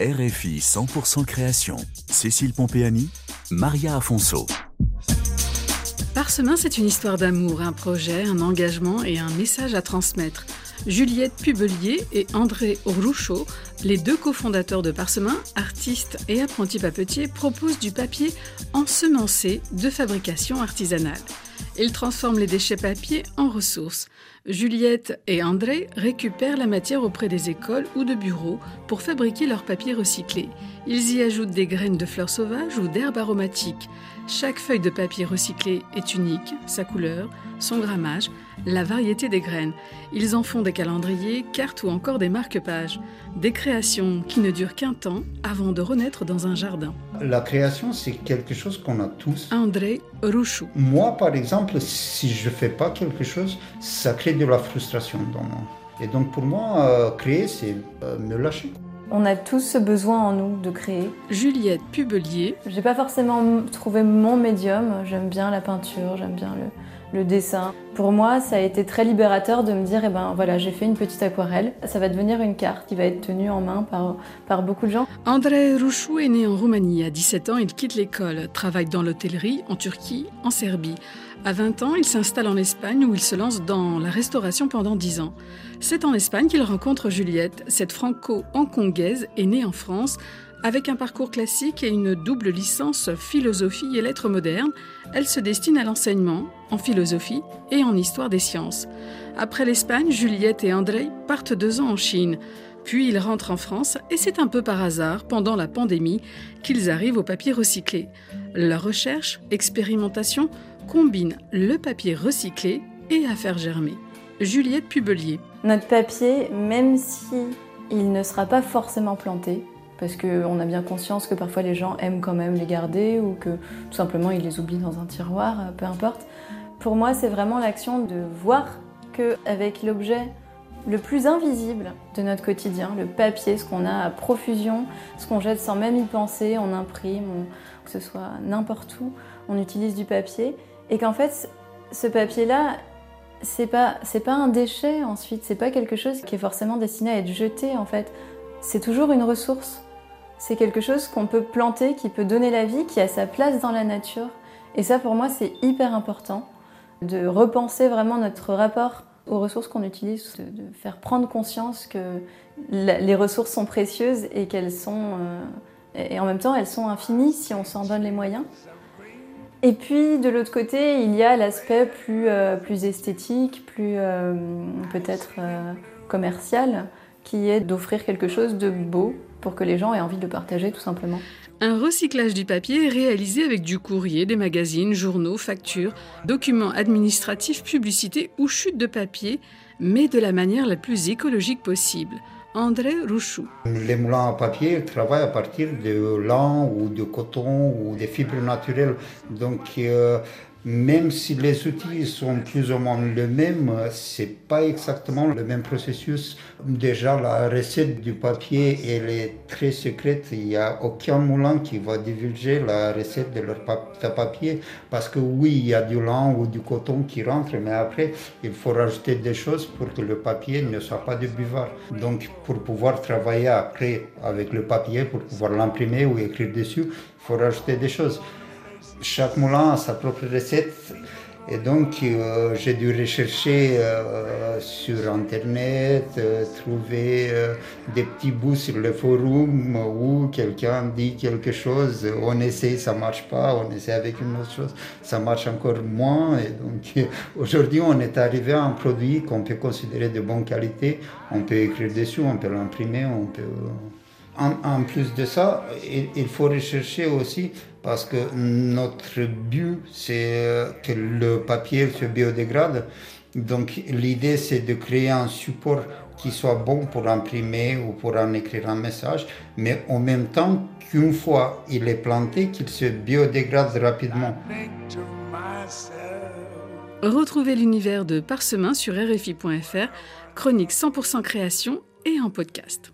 RFI 100% création. Cécile Pompéani, Maria Afonso. Parsemin, c'est une histoire d'amour, un projet, un engagement et un message à transmettre. Juliette Pubelier et André Rouchot, les deux cofondateurs de Parsemin, artistes et apprentis papetiers, proposent du papier ensemencé de fabrication artisanale. Ils transforment les déchets papier en ressources. Juliette et André récupèrent la matière auprès des écoles ou de bureaux pour fabriquer leur papier recyclé. Ils y ajoutent des graines de fleurs sauvages ou d'herbes aromatiques. Chaque feuille de papier recyclé est unique, sa couleur, son grammage, la variété des graines. Ils en font des calendriers, cartes ou encore des marque-pages. Des créations qui ne durent qu'un temps avant de renaître dans un jardin. La création, c'est quelque chose qu'on a tous. André Rouchou. Moi, par exemple, si je ne fais pas quelque chose, ça crée de la frustration dans moi. Et donc pour moi, euh, créer, c'est euh, me lâcher. On a tous ce besoin en nous de créer. Juliette Pubelier. J'ai pas forcément trouvé mon médium. J'aime bien la peinture, j'aime bien le, le, dessin. Pour moi, ça a été très libérateur de me dire, eh ben voilà, j'ai fait une petite aquarelle. Ça va devenir une carte qui va être tenue en main par, par beaucoup de gens. André Rouchou est né en Roumanie. À 17 ans, il quitte l'école, travaille dans l'hôtellerie en Turquie, en Serbie. À 20 ans, il s'installe en Espagne où il se lance dans la restauration pendant 10 ans. C'est en Espagne qu'il rencontre Juliette. Cette franco-hongkongaise est née en France avec un parcours classique et une double licence philosophie et lettres modernes. Elle se destine à l'enseignement en philosophie et en histoire des sciences. Après l'Espagne, Juliette et André partent deux ans en Chine. Puis ils rentrent en France et c'est un peu par hasard, pendant la pandémie, qu'ils arrivent au papier recyclé. Leur recherche, expérimentation, combine le papier recyclé et à faire germer. Juliette Pubelier. Notre papier, même si il ne sera pas forcément planté, parce qu'on a bien conscience que parfois les gens aiment quand même les garder ou que tout simplement ils les oublient dans un tiroir, peu importe. Pour moi, c'est vraiment l'action de voir qu'avec l'objet le plus invisible de notre quotidien, le papier, ce qu'on a à profusion, ce qu'on jette sans même y penser, on imprime, que ce soit n'importe où, on utilise du papier, et qu'en fait, ce papier-là, c'est pas, c'est pas un déchet ensuite, c'est pas quelque chose qui est forcément destiné à être jeté en fait. C'est toujours une ressource. C'est quelque chose qu'on peut planter, qui peut donner la vie, qui a sa place dans la nature. Et ça, pour moi, c'est hyper important de repenser vraiment notre rapport aux ressources qu'on utilise, de, faire prendre conscience que les ressources sont précieuses et qu'elles sont, euh, et en même temps, elles sont infinies si on s'en donne les moyens. Et puis de l'autre côté, il y a l'aspect plus, euh, esthétique, plus euh, peut-être commercial, qui est d'offrir quelque chose de beau pour que les gens aient envie de le partager tout simplement. Un recyclage du papier est réalisé avec du courrier, des magazines, journaux, factures, documents administratifs, publicités ou chutes de papier, mais de la manière la plus écologique possible. André Rouchou. Les moulins à papier travaillent à partir de lin ou de coton ou des fibres naturelles. Donc, euh, même si les outils sont plus ou moins les mêmes, c'est pas exactement le même processus. Déjà, la recette du papier, elle est très secrète. Il n'y a aucun moulin qui va divulguer la recette de leur papier parce que oui, il y a du lin ou du coton qui rentre, mais après, il faut rajouter des choses pour que le papier ne soit pas de buvard. Donc, pour pouvoir travailler après avec le papier, pour pouvoir l'imprimer ou écrire dessus, il faut rajouter des choses chaque moulin a sa propre recette. Et donc, euh, j'ai dû rechercher euh, sur Internet, euh, trouver des petits bouts sur le forum où quelqu'un dit quelque chose, on essaie, ça marche pas, on essaie avec une autre chose, ça marche encore moins. Et donc, aujourd'hui, on est arrivé à un produit qu'on peut considérer de bonne qualité. On peut écrire dessus, on peut l'imprimer, on peut en, plus de ça, il, faut rechercher aussi, parce que notre but, c'est que le papier se biodégrade. Donc l'idée, c'est de créer un support qui soit bon pour imprimer ou pour en écrire un message, mais en même temps qu'une fois il est planté, qu'il se biodégrade rapidement. Retrouvez l'univers de Parsemin sur RFI.fr, chronique 100% création et en podcast.